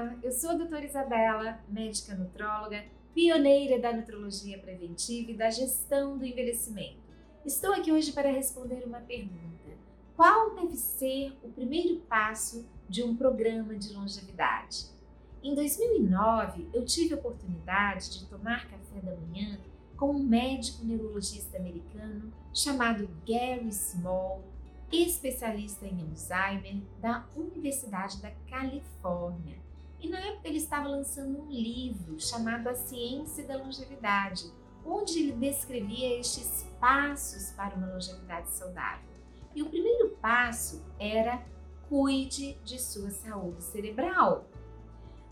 Olá, eu sou a doutora Isabela, médica nutróloga, pioneira da nutrologia preventiva e da gestão do envelhecimento. Estou aqui hoje para responder uma pergunta: qual deve ser o primeiro passo de um programa de longevidade? Em 2009, eu tive a oportunidade de tomar café da manhã com um médico neurologista americano chamado Gary Small, especialista em Alzheimer da Universidade da Califórnia. E na época ele estava lançando um livro chamado A Ciência da Longevidade, onde ele descrevia estes passos para uma longevidade saudável. E o primeiro passo era cuide de sua saúde cerebral.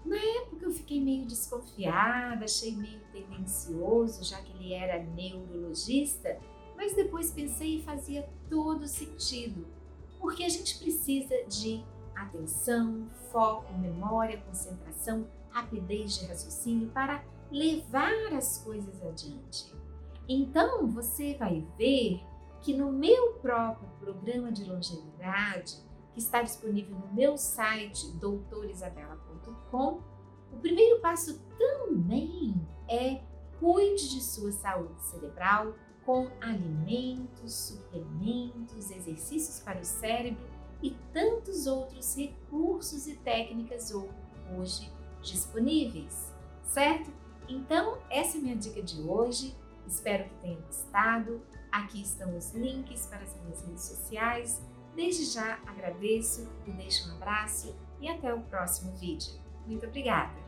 Na época eu fiquei meio desconfiada, achei meio tendencioso, já que ele era neurologista, mas depois pensei e fazia todo sentido, porque a gente precisa de atenção, foco, memória, concentração, rapidez de raciocínio para levar as coisas adiante. Então você vai ver que no meu próprio programa de longevidade, que está disponível no meu site doutorisabela.com, o primeiro passo também é cuide de sua saúde cerebral, com alimentos, suplementos, exercícios para o cérebro e tantos outros recursos e técnicas hoje disponíveis, certo? Então, essa é minha dica de hoje. Espero que tenham gostado. Aqui estão os links para as minhas redes sociais. Desde já agradeço e deixo um abraço e até o próximo vídeo. Muito obrigada!